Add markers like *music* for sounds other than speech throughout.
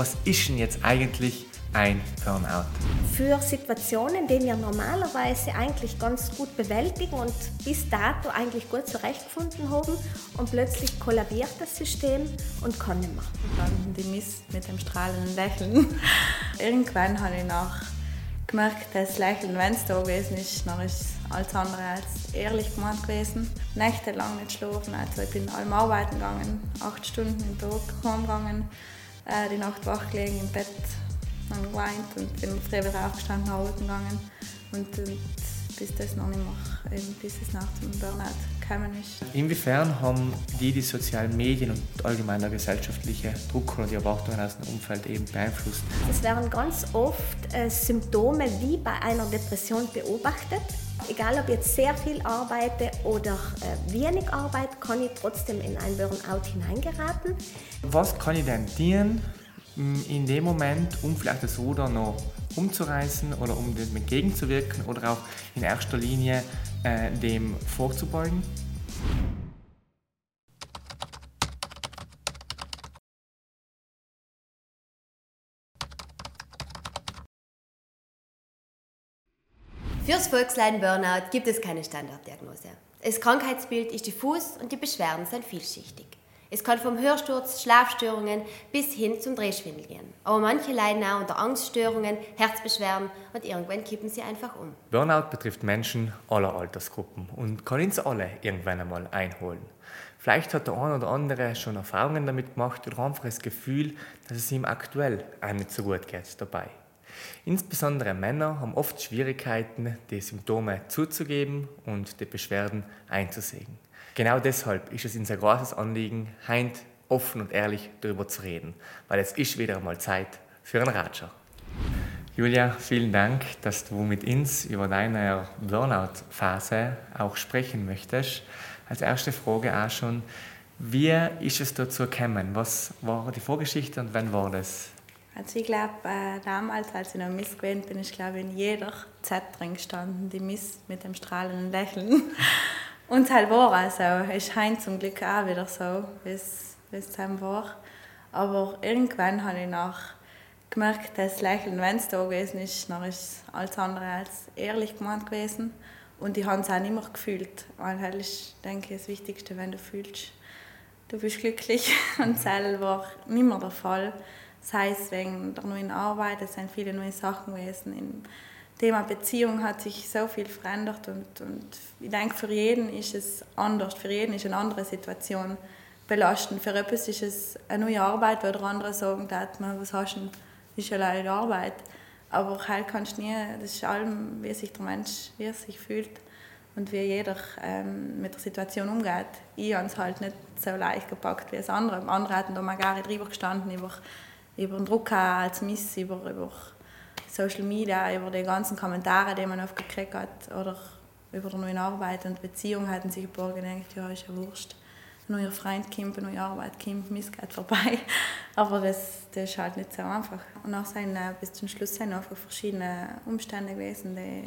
was ist denn jetzt eigentlich ein Burnout? Für Situationen, die wir normalerweise eigentlich ganz gut bewältigen und bis dato eigentlich gut zurechtgefunden haben und plötzlich kollabiert das System und kann nicht mehr. Dann die Mist mit dem strahlenden Lächeln. *laughs* Irgendwann habe ich nach gemerkt, das Lächeln, wenn es da gewesen ist, dann ist alles andere als ehrlich gemeint gewesen. Nächtelang nicht schlafen, also ich bin allem arbeiten gegangen, acht Stunden im Tag heimgegangen, äh, die Nacht wach gelegen im Bett, dann geweint und bin früh wieder aufgestanden, arbeiten gegangen und, und bis das noch nicht mehr, eben bis es nach dem Burnout gekommen ist. Inwiefern haben die die sozialen Medien und allgemein der gesellschaftliche Druck oder die Erwartungen aus dem Umfeld eben beeinflusst? Es werden ganz oft äh, Symptome wie bei einer Depression beobachtet. Egal ob jetzt sehr viel arbeite oder äh, wenig arbeite, kann ich trotzdem in ein Burnout hineingeraten. Was kann ich denn tun in dem Moment, um vielleicht das Ruder noch umzureißen oder um dem entgegenzuwirken oder auch in erster Linie äh, dem vorzubeugen? Fürs Volksleiden Burnout gibt es keine Standarddiagnose. Das Krankheitsbild ist diffus und die Beschwerden sind vielschichtig. Es kann vom Hörsturz, Schlafstörungen bis hin zum Drehschwindel gehen. Aber manche leiden auch unter Angststörungen, Herzbeschwerden und irgendwann kippen sie einfach um. Burnout betrifft Menschen aller Altersgruppen und kann uns alle irgendwann einmal einholen. Vielleicht hat der eine oder andere schon Erfahrungen damit gemacht oder einfach das Gefühl, dass es ihm aktuell auch nicht so gut geht dabei. Insbesondere Männer haben oft Schwierigkeiten, die Symptome zuzugeben und die Beschwerden einzusehen. Genau deshalb ist es uns ein großes Anliegen, heint offen und ehrlich darüber zu reden, weil es ist wieder einmal Zeit für einen Ratscher. Julia, vielen Dank, dass du mit uns über deine Burnout-Phase auch sprechen möchtest. Als erste Frage auch schon, wie ist es dazu gekommen? Was war die Vorgeschichte und wann war das? Also ich glaube, äh, damals, als ich noch Miss gewesen bin, ist glaube ich in jeder Z drin gestanden, die Miss mit dem strahlenden Lächeln. *laughs* Und es halt war auch so. Es scheint zum Glück auch wieder so, wie es dann war. Aber irgendwann habe ich nach gemerkt, dass Lächeln, wenn es da gewesen ist, dann ist alles andere als ehrlich gemeint gewesen. Und ich habe es auch nicht mehr gefühlt. Weil das ist, denke ich, das Wichtigste, wenn du fühlst, du bist glücklich. *laughs* Und das war nicht mehr der Fall. Sei es wegen der neuen Arbeit, es sind viele neue Sachen gewesen Thema Beziehung hat sich so viel verändert und, und ich denke, für jeden ist es anders, für jeden ist eine andere Situation belastend. Für etwas ist es eine neue Arbeit, wo der andere sagen, was hast du, ist ja leider Arbeit. Aber halt kannst du nie, das ist allem, wie sich der Mensch wie er sich fühlt und wie jeder ähm, mit der Situation umgeht. Ich habe es halt nicht so leicht gepackt wie das andere. Andere hatten da mal gar drüber gestanden, über, über den Druck als Miss, über, über Social Media, über die ganzen Kommentare, die man oft gekriegt hat, oder über die neue Arbeit und Beziehung, hatten sich ein paar gedacht, ja, ist ja wurscht. Ein neuer Freund kommt, eine neue Arbeit kommt, Mist geht vorbei. *laughs* Aber das, das ist halt nicht so einfach. Und auch sind, äh, bis zum Schluss sind einfach verschiedene Umstände gewesen, die,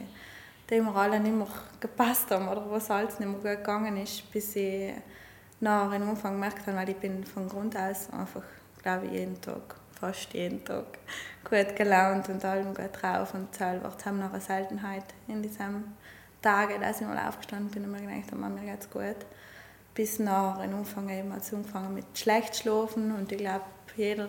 die mir alle nicht mehr gepasst haben oder wo es alles nicht mehr gut gegangen ist, bis ich nach am Anfang gemerkt habe, weil ich bin von Grund aus einfach, glaube ich, jeden Tag fast jeden Tag gut gelaunt und allem gut drauf und selber haben noch eine Seltenheit in diesen Tagen, dass ich mal aufgestanden bin und mir gedacht habe, mir geht's gut. Bis nach am Anfang eben als angefangen mit schlecht schlafen und ich glaube, jeder,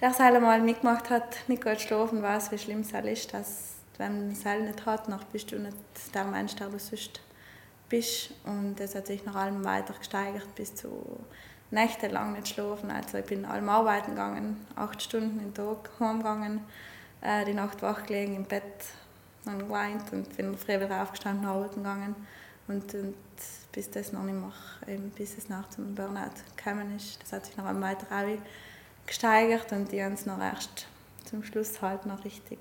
der es einmal mitgemacht hat, nicht gut schlafen, weiß, wie schlimm es ist, dass wenn man es nicht hat, dann bist du nicht der Mensch, der du sonst bist. Und das hat sich nach allem weiter gesteigert bis zu nächtelang nicht schlafen. Also ich bin allem arbeiten gegangen, acht Stunden im Tag heimgegangen, äh, die Nacht wach gelegen im Bett, dann geweint und bin früh wieder aufgestanden, arbeiten gegangen. Und, und bis das noch nicht mehr, eben bis es nach zum Burnout gekommen ist, das hat sich noch einmal weiter gesteigert und die haben es noch erst zum Schluss halt noch richtig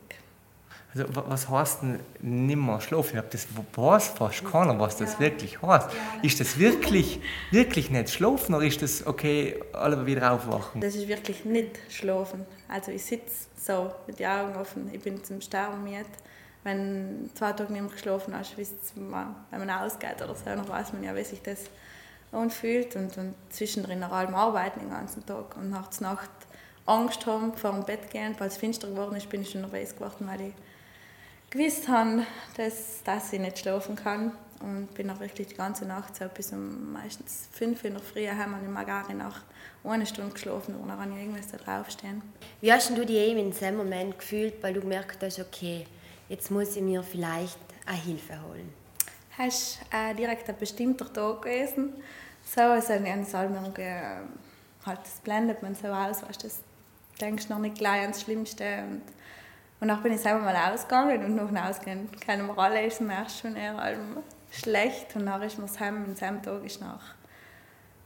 also, was heißt denn nimmer schlafen? Ich habe das weiß fast keiner, was das ja. wirklich heißt. Ja. Ist das wirklich, wirklich nicht schlafen oder ist das okay, alle wieder aufwachen? Das ist wirklich nicht schlafen. Also ich sitze so mit den Augen offen, ich bin zum Sterben müde. Wenn du zwei Tage nicht mehr geschlafen hast, wenn man ausgeht oder so, dann weiß man ja, wie sich das anfühlt. Und, und zwischendrin nach allem arbeiten den ganzen Tag und nachts Nacht Angst haben vor dem Bett gehen. Falls es finster geworden ist, bin ich schon nervös geworden, weil ich gewusst habe, dass, dass ich nicht schlafen kann. Und bin auch wirklich die ganze Nacht so bis um meistens fünf in der Früh heim und ich mag gar nach eine Stunde geschlafen und dann ich irgendwas da draufstehen. Wie hast du dich eben in diesem Moment gefühlt, weil du gemerkt hast, okay, jetzt muss ich mir vielleicht eine Hilfe holen? Hast äh, direkt ein bestimmter Tag gewesen. So, also in einem Salmung, äh, halt, das blendet man so aus, weißt, das denkst noch nicht gleich ans Schlimmste. Und, und dann bin ich selber mal ausgegangen und nach dem Ausgehen keine Moral ist mir erst schon eher schlecht und dann ist mir das Heim, an Tag ist nach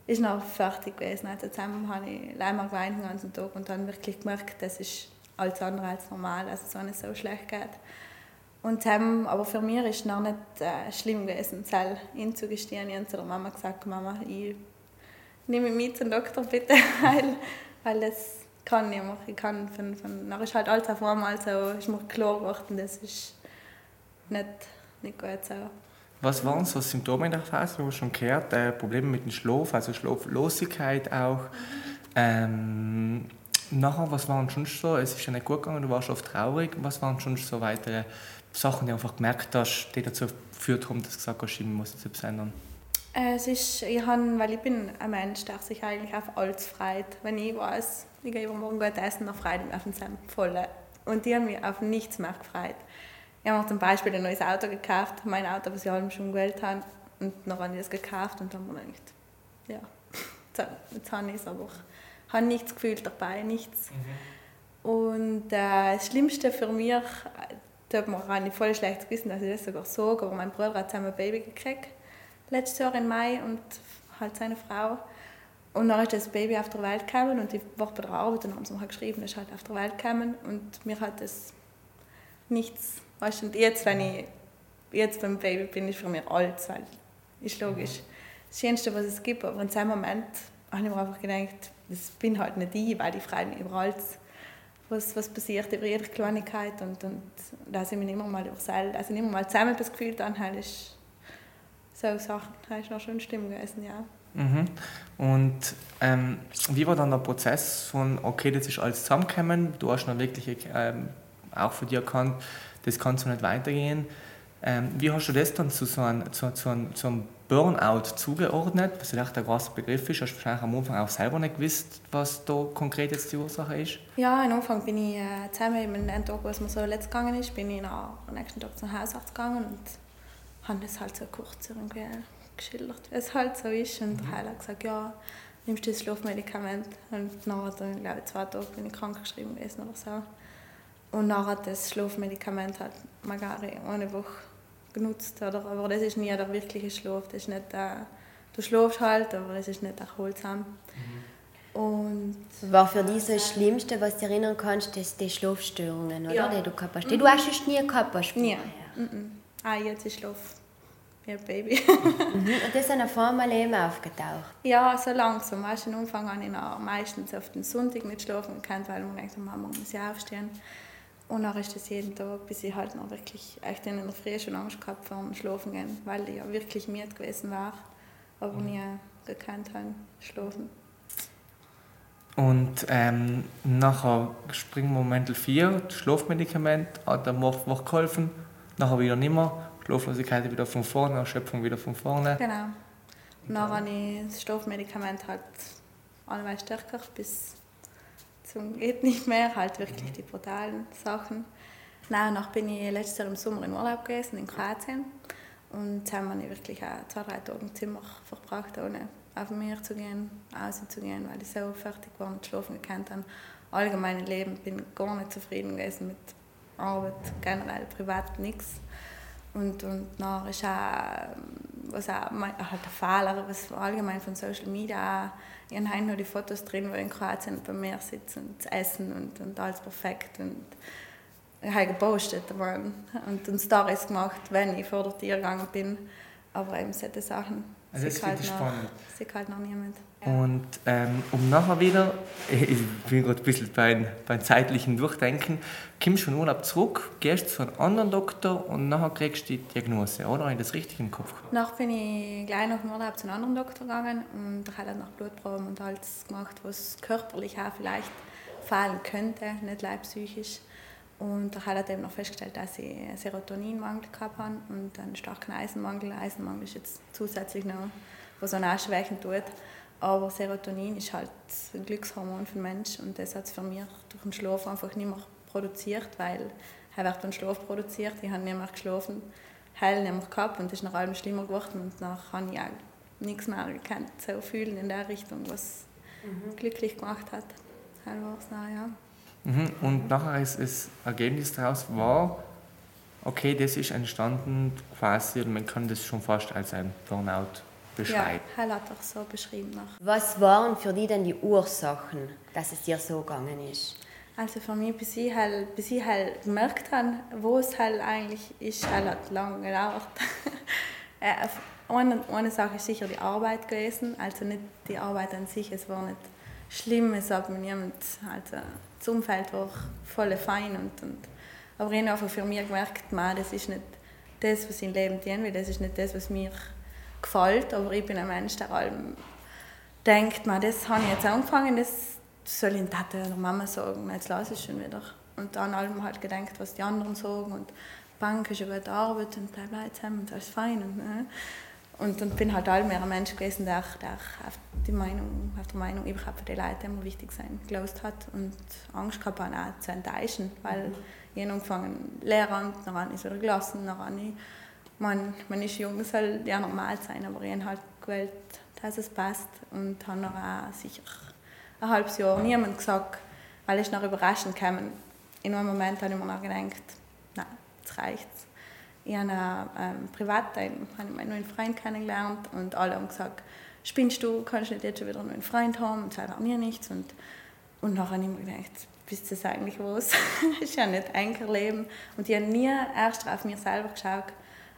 ist noch fertig gewesen. Also zusammen habe ich leider geweint den ganzen Tag und dann wirklich gemerkt, das ist alles andere als normal, also es nicht so schlecht geht. Und zusammen, aber für mich ist es noch nicht äh, schlimm gewesen, es hinzugestehen. Ich habe zu der Mama gesagt, Mama, ich nehme mich mit zum Doktor bitte, *laughs* weil, weil das kann ich mehr. Ich kann von, von, dann ist halt alles auf einmal so, ist mir klar geworden, das ist nicht, nicht gut so. Was waren so Symptome in der Phase? Du hast schon gehört, äh, Probleme mit dem Schlaf, also Schlaflosigkeit auch. Ähm, nachher, was waren schon so? Es ist ja nicht gut gegangen, du warst oft traurig. Was waren schon so weitere Sachen, die du einfach gemerkt hast, die dazu geführt haben, dass du gesagt hast, ich muss etwas ändern? Es ist, ich habe, weil ich bin ein Mensch, der sich eigentlich auf alles freut. Wenn ich weiß, ich gehe morgen gut essen, dann freue ich mich auf den voll. Und die haben mich auf nichts mehr gefreut. Ich habe zum Beispiel ein neues Auto gekauft, mein Auto, was ich allem schon gewählt habe. Und dann habe ich es gekauft und dann habe ich gedacht, ja, *laughs* jetzt habe ich es, aber ich habe nichts gefühlt dabei, nichts. Mhm. Und äh, das Schlimmste für mich, da hat man nicht voll schlecht gewissen, dass ich das sogar sage, aber mein Bruder hat zusammen ein Baby gekriegt, letztes Jahr im Mai und halt seine Frau. Und dann ist das Baby auf der Welt gekommen und ich war bei der Arbeit und haben sie mir geschrieben, das ist halt auf der Welt gekommen und mir hat das nichts Weißt, und jetzt, wenn ich jetzt beim Baby bin, ist für mich alles, weil ist logisch. Das Schönste, was es gibt, aber in diesem Moment habe ich mir einfach gedacht, das bin halt nicht ich, weil ich freue mich über alles, was, was passiert, über jede Kleinigkeit und, und da sind wir immer mal über selbst, also immer mal zusammen das Gefühl dann halt ist so Sachen, das ist noch schon Stimmung gewesen, ja. Mhm. Und ähm, wie war dann der Prozess von, okay, das ist alles zusammengekommen, du hast dann wirklich ähm, auch von dir erkannt, das kann so nicht weitergehen. Ähm, wie hast du das dann zu so einem, zu, zu einem, zu einem Burnout zugeordnet, was vielleicht ein großer Begriff ist? Hast du wahrscheinlich am Anfang auch selber nicht gewusst, was da konkret jetzt die Ursache ist? Ja, am Anfang bin ich äh, zusammen mit dem Tag, was mir so letzt gegangen ist, bin ich am nächsten Tag zum Hausarzt gegangen und habe das halt so kurz irgendwie geschildert, wie es halt so ist. Und der Heiler hat gesagt, ja, nimmst du das Schlafmedikament? Und nach dann, glaube ich, zwei Tagen bin ich krank geschrieben gewesen oder so. Und nachher das Schlafmedikament hat Magari eine Woche genutzt. Oder? Aber das ist nie der wirkliche Schlaf. Das ist nicht der, du schläfst halt, aber es ist nicht erholsam. Mhm. Und war für dich so das Schlimmste, was du erinnern kannst, das die Schlafstörungen, oder? Ja. Die du gehabt hast. Die mhm. du hast schon nie gehabt hast. Nie. Mhm. Ah, jetzt ist Schlaf. Ja, Baby. *laughs* mhm. Und das ist auf einmal eben aufgetaucht? Ja, so langsam. Weißt, am Anfang habe ich meistens auf den Sonntag nicht schlafen können, weil man denkt, Mama muss ja aufstehen. Und dann ist das jeden Tag, bis ich halt noch wirklich echt in der Früh schon Angst gehabt vor dem Schlafen gehen, weil ich ja wirklich müde gewesen war, aber nie gekannt habe, schlafen. Und ähm, nachher springen wir Moment 4, das Schlafmedikament hat der Woche geholfen, nachher wieder nicht mehr, Schlaflosigkeit wieder von vorne, Erschöpfung wieder von vorne. Genau. Und dann habe ich das Schlafmedikament halt allemal stärker bis zum geht nicht mehr, halt wirklich die brutalen Sachen. Danach bin ich letztes Jahr im Sommer in Urlaub gewesen in Kroatien und da haben wir wirklich auch zwei, drei Tage im Zimmer verbracht, ohne auf den Meer zu gehen, auszugehen, weil ich so fertig war und schlafen gekannt habe. Allgemein Leben bin gar nicht zufrieden gewesen mit Arbeit, generell privat nichts. Und, und dann ist auch, was auch halt der Fehler, was allgemein von Social Media auch ich habe noch die Fotos drin, wo ich in Kroatien beim Meer sitze und essen und, und alles perfekt. Und ich habe gepostet und, und Stories gemacht, wenn ich vor der Tür gegangen bin. Aber eben solche Sachen. Also das halt noch, spannend. Sieht halt noch niemand. Und ähm, um nachher wieder, *laughs* ich bin gerade ein bisschen beim, beim zeitlichen Durchdenken, kommst du von Urlaub zurück, gehst zu einem anderen Doktor und nachher kriegst du die Diagnose, oder? Habe ich das richtig im Kopf? Nachher bin ich gleich nach dem Urlaub zu einem anderen Doktor gegangen und der hat dann nach Blutproben und alles gemacht, was körperlich auch vielleicht fallen könnte, nicht leid psychisch. Und er hat eben noch festgestellt, dass ich einen Serotoninmangel gehabt habe und einen starken Eisenmangel. Eisenmangel ist jetzt zusätzlich noch, was auch schwächen tut. Aber Serotonin ist halt ein Glückshormon für den Menschen und das hat es für mich durch den Schlaf einfach nicht mehr produziert, weil er wird beim Schlaf produziert. Ich habe nicht mehr geschlafen, heil nicht mehr gehabt und es ist nach allem schlimmer geworden und danach habe ich auch nichts mehr gekannt, so fühlen in der Richtung, was mhm. glücklich gemacht hat. Heil war es ja. Mhm. Und nachher ist das Ergebnis daraus war, okay, das ist entstanden quasi, man kann das schon fast als ein Burnout beschreiben. Ja, er hat auch so beschrieben. Noch. Was waren für dich denn die Ursachen, dass es dir so gegangen ist? Also für mich, bis ich halt, bis ich halt gemerkt habe, wo es halt eigentlich ist, halt hat lange gedauert. *laughs* Äh, eine, eine Sache ist sicher die Arbeit gewesen, also nicht die Arbeit an sich, es war nicht schlimm, es hat mir niemand, also das Umfeld war voll fein und, und aber ich habe einfach für mich gemerkt, man, das ist nicht das, was ich im Leben tun will, das ist nicht das, was mir gefällt, aber ich bin ein Mensch, der allem denkt, man, das habe ich jetzt angefangen, das soll ich Tante oder Mama sagen, jetzt lasse ich schon wieder. Und dann allem halt gedacht, was die anderen sagen und Bank ist eine gute Arbeit und bleib bla zusammen und alles fein. Und, ne? und, und bin halt allem mehr ein Mensch gewesen, der, der auf, die Meinung, auf der Meinung überhaupt für die Leute immer wichtig sein gelost hat und Angst gehabt auch zu enttäuschen, weil mhm. ich angefangen Lehramt, dann ist wieder gelassen, dann ich man, man ist jung, soll ja normal sein, aber ich habe halt gewählt, dass es passt und habe noch auch sicher ein halbes Jahr niemand gesagt, weil ich noch überraschend kam. In einem Moment habe ich mir noch gedacht, nein, jetzt reicht's. Ich habe ähm, privat einen, einen neuen Freund kennengelernt und alle haben gesagt, spinnst du, kannst du nicht jetzt schon wieder einen neuen Freund haben? Und sagt mir nichts. Und, und nachher habe ich mir gedacht, bist du das eigentlich was? *laughs* das ist ja nicht ein Leben. Und ich habe nie erst auf mich selber geschaut,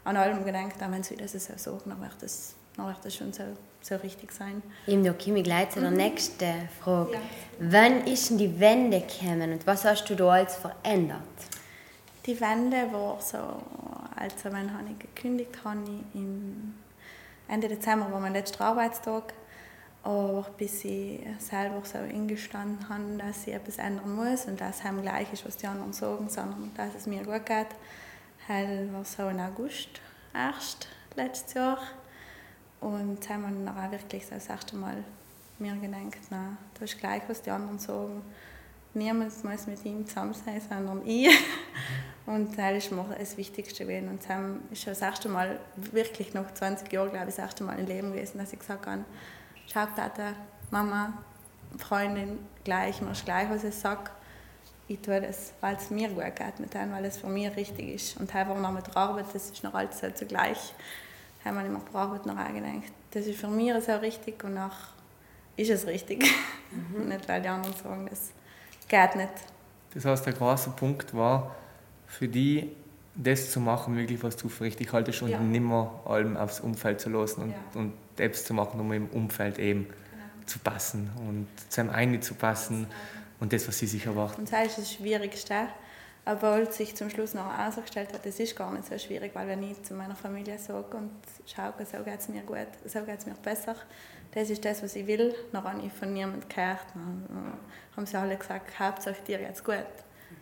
an allem gedacht, wenn sie das so sagen, dann wird das, dann wird das schon so, so richtig sein. Im da komme ich gleich zu der mhm. nächsten Frage. Ja. Wann ist denn die Wende gekommen und was hast du da alles verändert? Die Wende war so, also wenn ich gekündigt habe, im Ende Dezember war mein letzter Arbeitstag. Aber bis ich selber so eingestanden habe, dass ich etwas ändern muss und dass es gleich ist, was die anderen sagen, sondern dass es mir gut geht, Hell war so im August erst letztes Jahr. Und haben wir dann auch wirklich das erste Mal mir gedacht, na, das ist gleich, was die anderen sagen. Niemand muss mit ihm zusammen sein, sondern ich. Und das ist mir das Wichtigste gewesen. Und Sam ist das erste Mal, wirklich nach 20 Jahren, glaube ich, das erste Mal im Leben gewesen, dass ich gesagt habe, schau, Tata, Mama, Freundin, gleich, mir ist gleich, was ich sage ich tue das, weil es mir gut geht mit dem, weil es für mich richtig ist. Und einfach noch mit der Arbeit, das ist noch alles so zugleich. Wir immer bei der Arbeit noch gedacht, das ist für mich so richtig und nach ist es richtig. Mhm. *laughs* nicht, weil die anderen sagen, das geht nicht. Das heißt, der große Punkt war für die, das zu machen, wirklich was du für richtig haltest und ja. nicht mehr allem aufs Umfeld zu lassen und, ja. und Apps zu machen, um im Umfeld eben genau. zu passen und zu einem einen zu passen und das, was sie sich erwarten. Und das ist das Schwierigste, obwohl sich zum Schluss noch herausgestellt hat, das ist gar nicht so schwierig, weil wenn ich zu meiner Familie sage und schaue, so geht es mir gut, so geht es mir besser, das ist das, was ich will, dann habe ich von niemandem gehört. Dann haben sie alle gesagt, Hauptsache dir jetzt gut.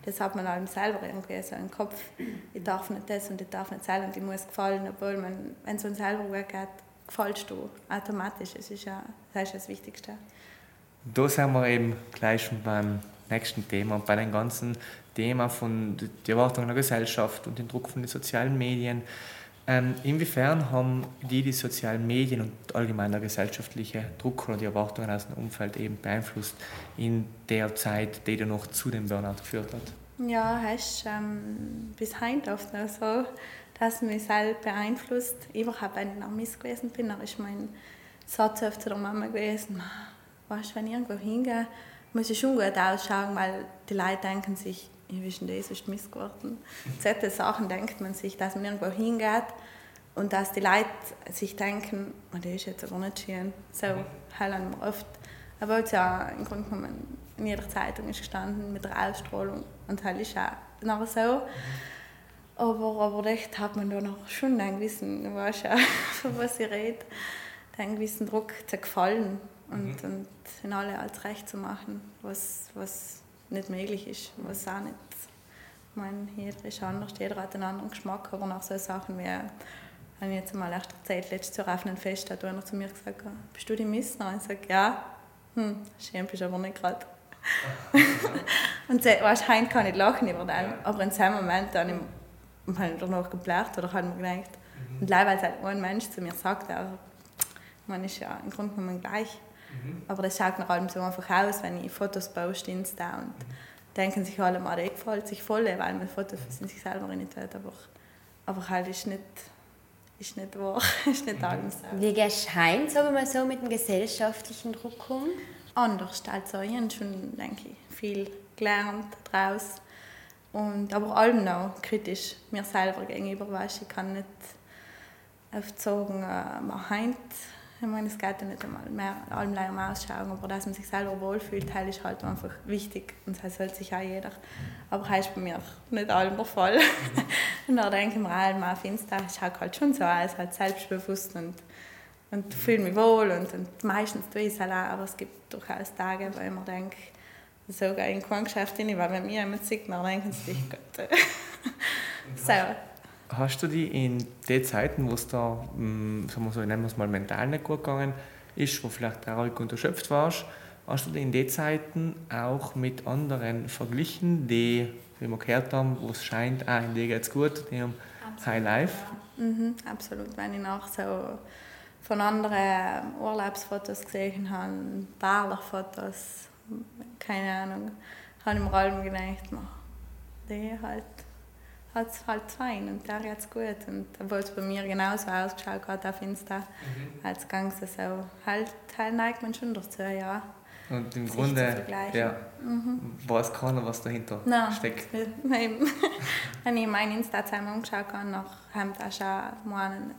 Das hat man allem selber irgendwie so im Kopf. Ich darf nicht das und ich darf nicht das und ich muss gefallen, obwohl man, wenn es uns selber gut geht, gefällst du automatisch. Das ist ja das, ist das Wichtigste. Da sind wir eben gleich schon beim nächsten Thema, bei dem ganzen Thema von der Erwartungen der Gesellschaft und dem Druck von den sozialen Medien. Ähm, inwiefern haben die die sozialen Medien und allgemein der gesellschaftliche Druck oder die Erwartungen aus dem Umfeld eben beeinflusst in der Zeit, die dann noch zu dem Burnout geführt hat? Ja, hast ähm, bis heute oft noch so, dass mich selbst beeinflusst. Überhaupt, wenn ich Miss gewesen bin, dann ist mein Satz zu der Mama gewesen, weißt, wenn ich irgendwo hingehe, muss ich schon gut ausschauen, weil die Leute denken sich, ich nicht, das ist Mist geworden. Solche Sachen denkt man sich, dass man irgendwo hingeht und dass die Leute sich denken, oh, das ist jetzt aber nicht schön. So haben wir oft, aber es ja im Grunde genommen in jeder Zeitung ist gestanden mit der Ausstrahlung und das ist auch nachher so. Aber, aber echt hat man da noch schon einen gewissen, weißt ja, *laughs* von was ich rede, einen gewissen Druck zu gefallen und, mhm. und in alle als recht zu machen, was, was nicht möglich ist, was auch nicht ich meine, jeder ist anders, jeder hat einen anderen Geschmack, aber nach so Sachen wie, habe ich jetzt mal erst erzählt, letztes Jahr auf einem Fest hat einer zu mir gesagt, bist du die Missner? Und ich sage, ja, hm, schön bist aber nicht gerade. *laughs* und wahrscheinlich kann ich lachen über den, aber in dem Moment habe ich, habe ich danach geblärt oder habe mir gedacht, mhm. und leider, weil es halt ein Mensch zu mir sagt, auch, man ist ja im Grunde genommen gleich. Mhm. Aber das schaut nach allem so einfach aus, wenn ich Fotos poste, Insta und mhm denken sich alle mal, gefällt sich voll, weil man Fotos von sich selber nicht hat, aber, aber halt ist nicht, ist nicht wahr, *laughs* ist nicht alles so. Wie gehst du heim, sagen wir mal so, mit dem gesellschaftlichen Druck um? Anders, also ich habe schon, denke ich, viel gelernt daraus und aber allem noch kritisch mir selber gegenüber, weißt, ich kann nicht aufzogen, äh, man heint ich meine, es geht ja nicht einmal mehr allem am Ausschauen, aber dass man sich selber wohlfühlt, ist halt einfach wichtig und das sollte sich auch jeder. Aber das ist bei mir nicht allem der Fall. *laughs* und da denke ich mir auch, man findet es schaut halt schon so aus, halt selbstbewusst und, und fühle mich wohl und, und meistens tue ich es halt auch, aber es gibt durchaus Tage, wo ich mir denke, sogar in kein Geschäft rein, weil wenn mir jemand sieht, dann denken sie sich, Gott. *laughs* so. Hast du die in den Zeiten, wo es da, hm, sagen wir so, nennen wir es mal mental nicht gut gegangen ist, wo vielleicht traurig und erschöpft warst, hast du die in den Zeiten auch mit anderen verglichen, die, wie wir gehört haben, wo es scheint, ah, in denen geht es gut, die haben absolut, High Life? Ja. Mhm, absolut, wenn ich nach so von anderen Urlaubsfotos gesehen habe, Barlerfotos, keine Ahnung, habe ich mir allem gedacht, die halt hat es halt fein und der hat es gut. Und obwohl es bei mir genauso ausgeschaut hat auf Insta, mhm. als Gang so, halt, halt neigt man schon dazu, ja. Und im Grunde ja, mhm. weiß keiner, was dahinter Nein, steckt. *laughs* *laughs* Nein. Wenn ich mein Insta zusammen angeschaut habe, nach haben wir schon mal eine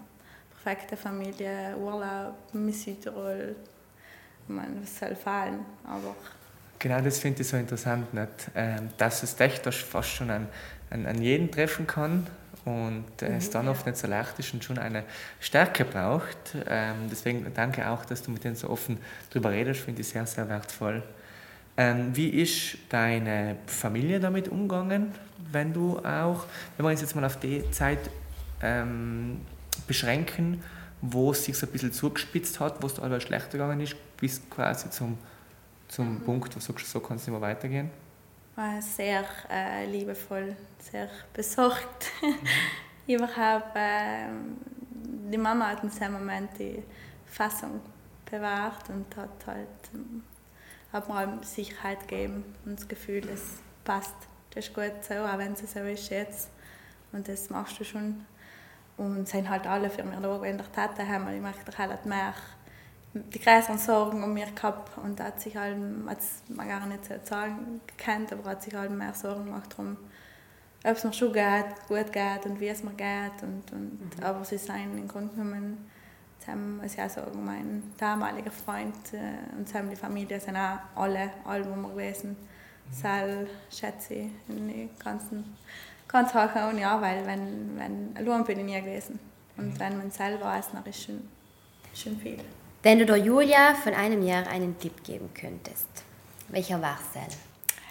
perfekte Familie, Urlaub, in Südtirol. Meine, was soll fallen, aber... Genau das finde ich so interessant, nicht? Ähm, dass es echt fast schon ein an, an jeden treffen kann und äh, mhm, es dann ja. oft nicht so leicht ist und schon eine Stärke braucht. Ähm, deswegen danke auch, dass du mit denen so offen darüber redest, finde ich sehr, sehr wertvoll. Ähm, wie ist deine Familie damit umgegangen, wenn du auch, wenn wir uns jetzt mal auf die Zeit ähm, beschränken, wo es sich so ein bisschen zugespitzt hat, wo es da schlechter gegangen ist, bis quasi zum, zum mhm. Punkt, wo du sagst, so kann es nicht mehr weitergehen? War sehr äh, liebevoll, sehr besorgt. *laughs* Überhaupt, äh, die Mama hat in diesem Moment die Fassung bewahrt und hat halt hat mir Sicherheit gegeben und das Gefühl, es passt, das ist gut so, auch wenn es so ist jetzt. Und das machst du schon. Und sind halt alle für mich da, wenn ich Tate haben, ich möchte halt mehr die größeren Sorgen um mich gehabt und hat sich halt, hat man gar nicht so sagen gekannt, aber hat sich halt mehr Sorgen gemacht darum, ob es mir schon geht, gut geht und wie es mir geht. Und, und, mhm. Aber sie sind im Grunde genommen, sie haben, muss ich auch sagen, mein damaliger Freund äh, und sie die Familie sind auch alle, alle, wo wir gewesen mhm. Sal, schätze ich, in den ganzen, ganz hohen ja, weil wenn, wenn, allein bin ich nie gewesen. Und mhm. wenn man selber weiß, dann ist schon, schon viel. Wenn du der Julia von einem Jahr einen Tipp geben könntest, welcher war es denn?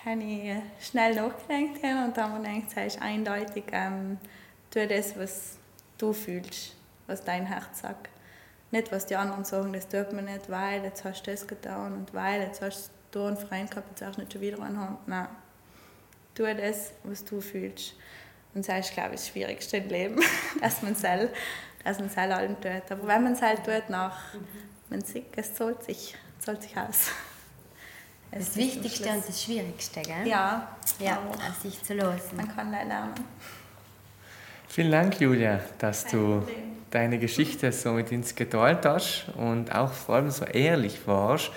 Habe ich schnell nachgedacht und dann habe ich gedacht, es ist eindeutig, ähm, tu das, was du fühlst, was dein Herz sagt. Nicht, was die anderen sagen, das tut man nicht, weil jetzt hast du das getan und weil jetzt hast du einen Freund gehabt, jetzt hast du nicht schon wieder einen Hand. Nein, tu das, was du fühlst. Und das ist, glaube ich, das Schwierigste im Leben, *laughs* dass man es dass allen tut. Aber wenn man es halt tut, nach man sieht, es zahlt sich, zahlt sich aus. Es das Wichtigste und das Schwierigste, gell? Ja. Ja, auf sich zu losen. Man kann da lernen. Vielen Dank, Julia, dass du deine Geschichte so mit uns geteilt hast und auch vor allem so ehrlich warst,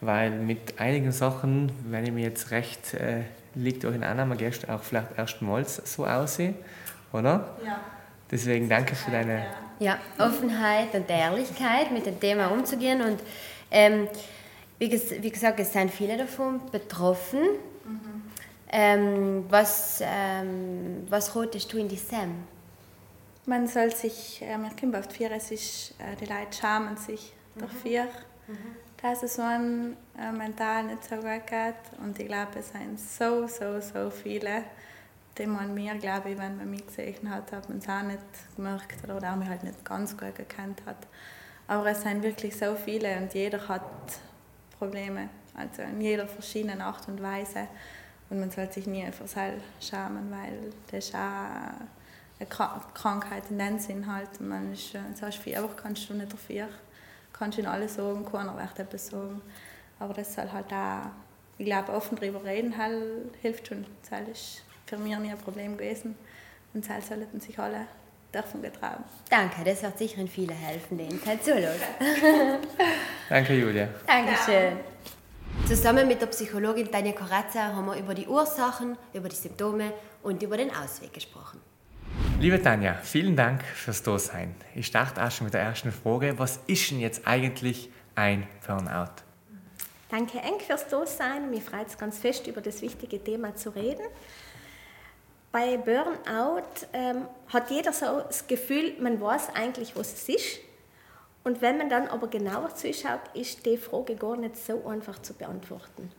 weil mit einigen Sachen, wenn ich mir jetzt recht äh, liegt euch in Annahme gestern auch vielleicht erstmals so aussehen, oder? Ja. Deswegen danke für deine ja, Offenheit und Ehrlichkeit, mit dem Thema umzugehen. Und ähm, wie, ges wie, gesagt, es sind viele davon betroffen. Mhm. Ähm, was, ähm, was rotest du in die Sam? Man soll sich, äh, man kommt oft vier, es ist, äh, die Leute schämen sich mhm. dafür, mhm. dass es man äh, mental nicht so gut geht. Und ich glaube, es sind so, so, so viele, die man mir, glaube ich, wenn man mich gesehen hat, hat man es auch nicht gemerkt oder auch mich halt nicht ganz gut gekannt hat. Aber es sind wirklich so viele und jeder hat Probleme, also in jeder verschiedenen Art und Weise. Und man sollte sich nie für sich schämen, weil das ist auch eine Krankheit in dem Sinn halt. Man ist, so hast vier Wochen kannst du nicht dafür, kannst ihnen alles sagen, keiner wird etwas sagen. Aber das soll halt auch, ich glaube, offen darüber reden halt, hilft schon. Das ist für mich nie ein Problem gewesen. Und das sollten sich alle davon getragen. Danke, das wird sicher in viele helfen, halt zuhören. *laughs* Danke, Julia. Dankeschön. Zusammen mit der Psychologin Tanja Corazza haben wir über die Ursachen, über die Symptome und über den Ausweg gesprochen. Liebe Tanja, vielen Dank fürs Dasein. Ich starte auch schon mit der ersten Frage. Was ist denn jetzt eigentlich ein Burnout? Danke, Eng, fürs Dasein. Mir freut es ganz fest, über das wichtige Thema zu reden. Bei Burnout ähm, hat jeder so das Gefühl, man weiß eigentlich, was es ist. Und wenn man dann aber genauer zuschaut, ist die Frage gar nicht so einfach zu beantworten.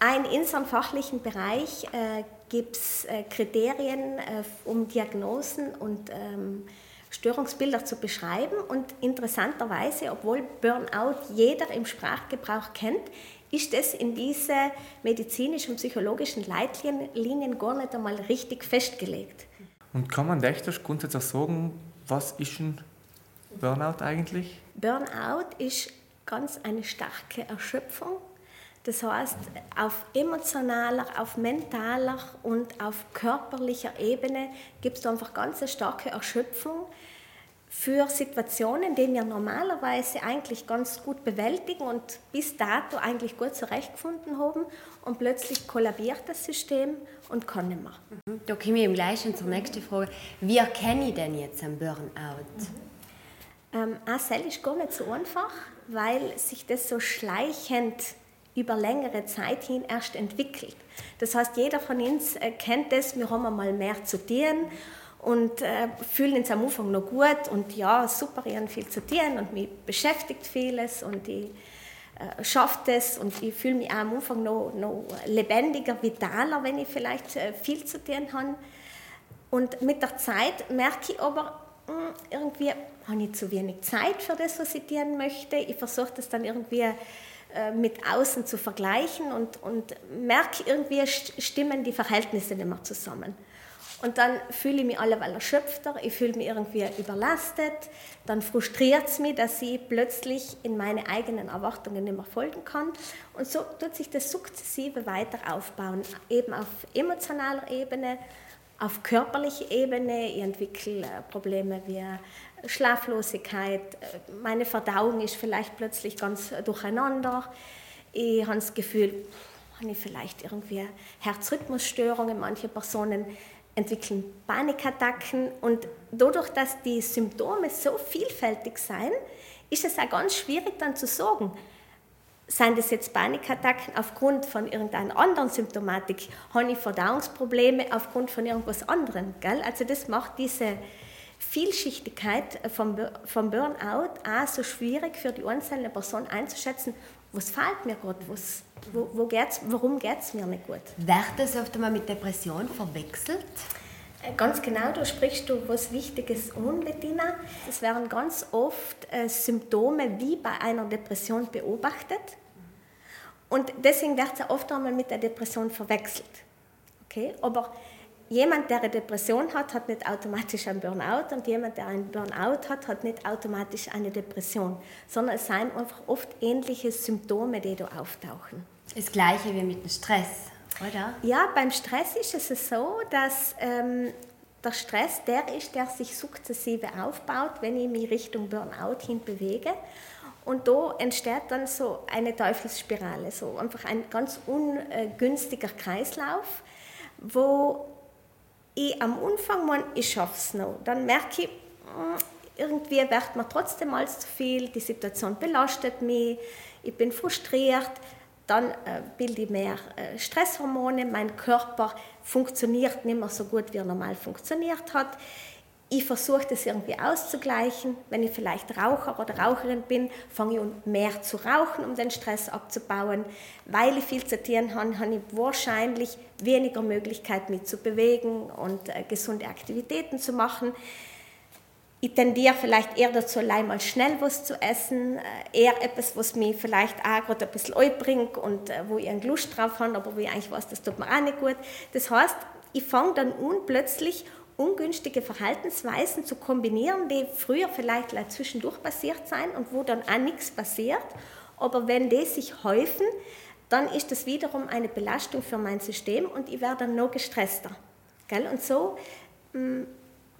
In unserem fachlichen Bereich äh, gibt es äh, Kriterien, äh, um Diagnosen und ähm, Störungsbilder zu beschreiben. Und interessanterweise, obwohl Burnout jeder im Sprachgebrauch kennt, ist es in diese medizinischen und psychologischen Leitlinien gar nicht einmal richtig festgelegt. Und kann man technisch grundsätzlich sagen, was ist ein Burnout eigentlich? Burnout ist ganz eine starke Erschöpfung. Das heißt, auf emotionaler, auf mentaler und auf körperlicher Ebene gibt es einfach ganz eine starke Erschöpfung für Situationen, die wir normalerweise eigentlich ganz gut bewältigen und bis dato eigentlich gut zurechtgefunden haben und plötzlich kollabiert das System und kann nicht mehr. Mhm. Da komme ich gleich schon zur nächsten Frage. Wie erkenne ich denn jetzt einen Burnout? Ähm, ASL ist gar nicht so einfach, weil sich das so schleichend über längere Zeit hin erst entwickelt. Das heißt, jeder von uns äh, kennt das, wir haben einmal mehr zu tun und äh, fühlen uns am Anfang noch gut und ja, super, ich habe viel zu tun und mich beschäftigt vieles und ich äh, schaffe das und ich fühle mich auch am Anfang noch, noch lebendiger, vitaler, wenn ich vielleicht äh, viel zu tun habe. Und mit der Zeit merke ich aber, mh, hm, irgendwie habe ich zu wenig Zeit für das, was ich tun möchte. Ich versuche das dann irgendwie äh, mit außen zu vergleichen und, und merke irgendwie, stimmen die Verhältnisse nicht mehr zusammen. Und dann fühle ich mich alleweil erschöpfter, ich fühle mich irgendwie überlastet, dann frustriert es mich, dass ich plötzlich in meine eigenen Erwartungen nicht mehr folgen kann. Und so tut sich das sukzessive weiter aufbauen, eben auf emotionaler Ebene, auf körperlicher Ebene. Ich entwickle äh, Probleme wie Schlaflosigkeit, äh, meine Verdauung ist vielleicht plötzlich ganz durcheinander. Ich habe das Gefühl, habe ich vielleicht irgendwie Herzrhythmusstörungen. Manche Personen entwickeln Panikattacken und dadurch, dass die Symptome so vielfältig sind, ist es auch ganz schwierig dann zu sagen, seien das jetzt Panikattacken aufgrund von irgendeiner anderen Symptomatik, habe ich Verdauungsprobleme aufgrund von irgendwas anderem. Gell? Also das macht diese Vielschichtigkeit vom, vom Burnout auch so schwierig für die einzelne Person einzuschätzen, was fehlt mir gerade, was, wo, wo geht's, warum geht es mir nicht gut. Wird das oft einmal mit Depression verwechselt? Äh, ganz genau, da sprichst du was Wichtiges an, Bettina. Es werden ganz oft äh, Symptome wie bei einer Depression beobachtet. Und deswegen wird es oft einmal mit der Depression verwechselt. Okay? Aber jemand, der eine Depression hat, hat nicht automatisch einen Burnout und jemand, der einen Burnout hat, hat nicht automatisch eine Depression, sondern es sind einfach oft ähnliche Symptome, die da auftauchen. Das gleiche wie mit dem Stress, oder? Ja, beim Stress ist es so, dass ähm, der Stress der ist, der sich sukzessive aufbaut, wenn ich mich Richtung Burnout hin bewege. Und da entsteht dann so eine Teufelsspirale, so einfach ein ganz ungünstiger Kreislauf, wo ich am Anfang meine, ich es noch. Dann merke ich, hm, irgendwie wird mir trotzdem alles zu viel, die Situation belastet mich, ich bin frustriert, dann äh, bilde ich mehr äh, Stresshormone, mein Körper funktioniert nicht mehr so gut, wie er normal funktioniert hat. Ich versuche das irgendwie auszugleichen. Wenn ich vielleicht Raucher oder Raucherin bin, fange ich an mehr zu rauchen, um den Stress abzubauen. Weil ich viel zu tun habe, habe ich wahrscheinlich weniger Möglichkeit, mich zu bewegen und äh, gesunde Aktivitäten zu machen. Ich tendiere vielleicht eher dazu, allein mal schnell was zu essen, äh, eher etwas, was mich vielleicht auch gerade ein bisschen bringt und äh, wo ich einen Lust drauf habe, aber wo ich eigentlich weiß, das tut mir auch nicht gut. Das heißt, ich fange dann an, plötzlich ungünstige Verhaltensweisen zu kombinieren, die früher vielleicht zwischendurch passiert sein und wo dann auch nichts passiert. Aber wenn die sich häufen, dann ist das wiederum eine Belastung für mein System und ich werde dann noch gestresster. Gell? Und so mh, hm,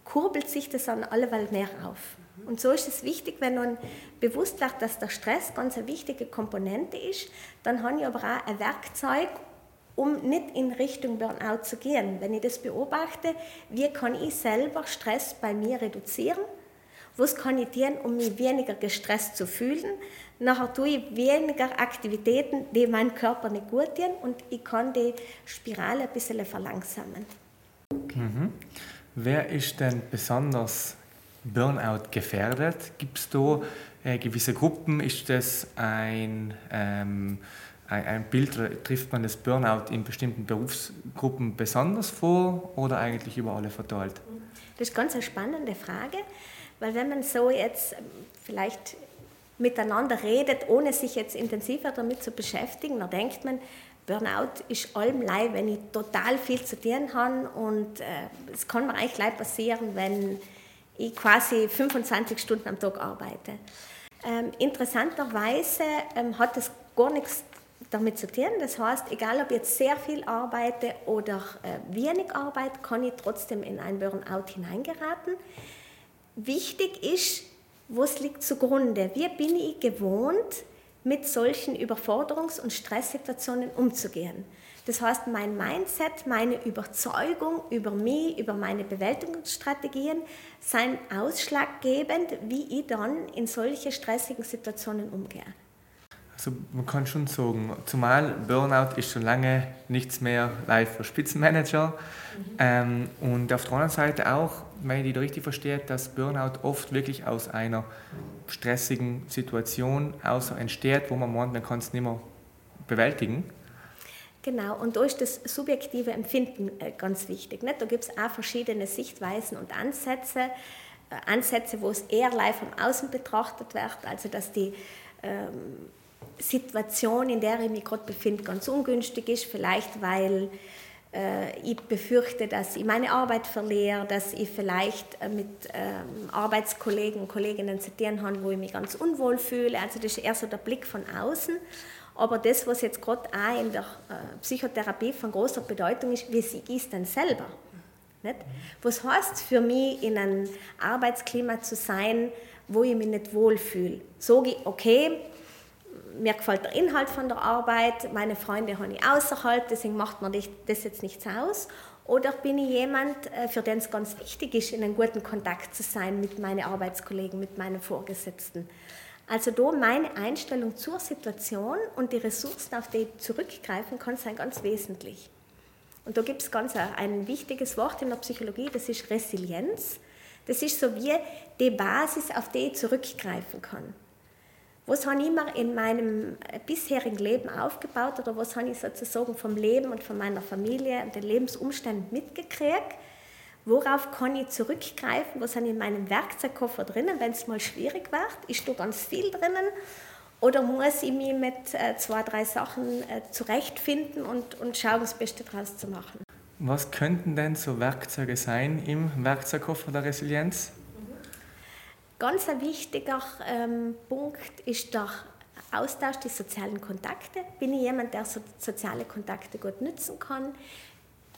kurbelt sich das dann alleweil mehr auf. Und so ist es wichtig, wenn man bewusst wird, dass der Stress ganz eine wichtige Komponente ist, dann habe ich aber auch ein Werkzeug, um nicht in Richtung Burnout zu gehen. Wenn ich das beobachte, wie kann ich selber Stress bei mir reduzieren? Was kann ich tun, um mich weniger gestresst zu fühlen? Nachher tue ich weniger Aktivitäten, die meinem Körper nicht gut tun und ich kann die Spirale ein bisschen verlangsamen. Mhm. Wer ist denn besonders Burnout gefährdet? Gibt es da äh, gewisse Gruppen? Ist das ein ähm, ein Bild trifft man das Burnout in bestimmten Berufsgruppen besonders vor oder eigentlich über alle verteilt? Das ist ganz eine spannende Frage, weil wenn man so jetzt vielleicht miteinander redet, ohne sich jetzt intensiver damit zu beschäftigen, dann denkt man, Burnout ist allem leid, wenn ich total viel zu tun habe und äh, es kann mir eigentlich leid passieren, wenn ich quasi 25 Stunden am Tag arbeite. Ähm, interessanterweise ähm, hat das gar nichts damit zu tun. Das heißt, egal ob ich jetzt sehr viel arbeite oder äh, wenig arbeite, kann ich trotzdem in ein Burnout hineingeraten. Wichtig ist, was liegt zugrunde? Wie bin ich gewohnt, mit solchen Überforderungs- und Stresssituationen umzugehen? Das heißt, mein Mindset, meine Überzeugung über mich, über meine Bewältigungsstrategien sind ausschlaggebend, wie ich dann in solche stressigen Situationen umgehe. Also man kann schon sagen, zumal Burnout ist schon lange nichts mehr live für Spitzenmanager. Mhm. Ähm, und auf der anderen Seite auch, wenn ich die da richtig verstehe, dass Burnout oft wirklich aus einer stressigen Situation außer entsteht, wo man meint, man kann es nicht mehr bewältigen. Genau, und da ist das subjektive Empfinden äh, ganz wichtig. Nicht? Da gibt es auch verschiedene Sichtweisen und Ansätze. Äh, Ansätze, wo es eher live von außen betrachtet wird, also dass die ähm, Situation, in der ich mich gerade befinde, ganz ungünstig ist. Vielleicht, weil äh, ich befürchte, dass ich meine Arbeit verliere, dass ich vielleicht äh, mit ähm, Arbeitskollegen und Kolleginnen zu tun habe, wo ich mich ganz unwohl fühle. Also das ist eher so der Blick von außen. Aber das, was jetzt gerade auch in der äh, Psychotherapie von großer Bedeutung ist, wie sehe ich es denn selber? Nicht? Was heißt für mich, in einem Arbeitsklima zu sein, wo ich mich nicht wohlfühle? Sage ich, okay, mir gefällt der Inhalt von der Arbeit, meine Freunde habe ich außerhalb, deswegen macht man das jetzt nichts aus. Oder bin ich jemand, äh, für den es ganz wichtig ist, in einem guten Kontakt zu sein mit meinen Arbeitskollegen, mit meinen Vorgesetzten? Also da meine Einstellung zur Situation und die Ressourcen, auf die ich zurückgreifen kann, sind ganz wesentlich. Und da gibt es ganz ein wichtiges Wort in der Psychologie, das ist Resilienz. Das ist so wie die Basis, auf die ich zurückgreifen kann was habe ich immer in meinem bisherigen Leben aufgebaut oder was habe ich sozusagen vom Leben und von meiner Familie und den Lebensumständen mitgekriegt? Worauf kann ich zurückgreifen? Was habe ich in meinem Werkzeugkoffer drinnen, wenn es mal schwierig wird? Ist da ganz viel drinnen? Oder muss ich mich mit äh, zwei, drei Sachen äh, zurechtfinden und, und schauen, das Beste daraus zu machen? Was könnten denn so Werkzeuge sein im Werkzeugkoffer der Resilienz? Ganz ein wichtiger ähm, Punkt ist der Austausch der sozialen Kontakte. Bin ich jemand, der so soziale Kontakte gut nutzen kann?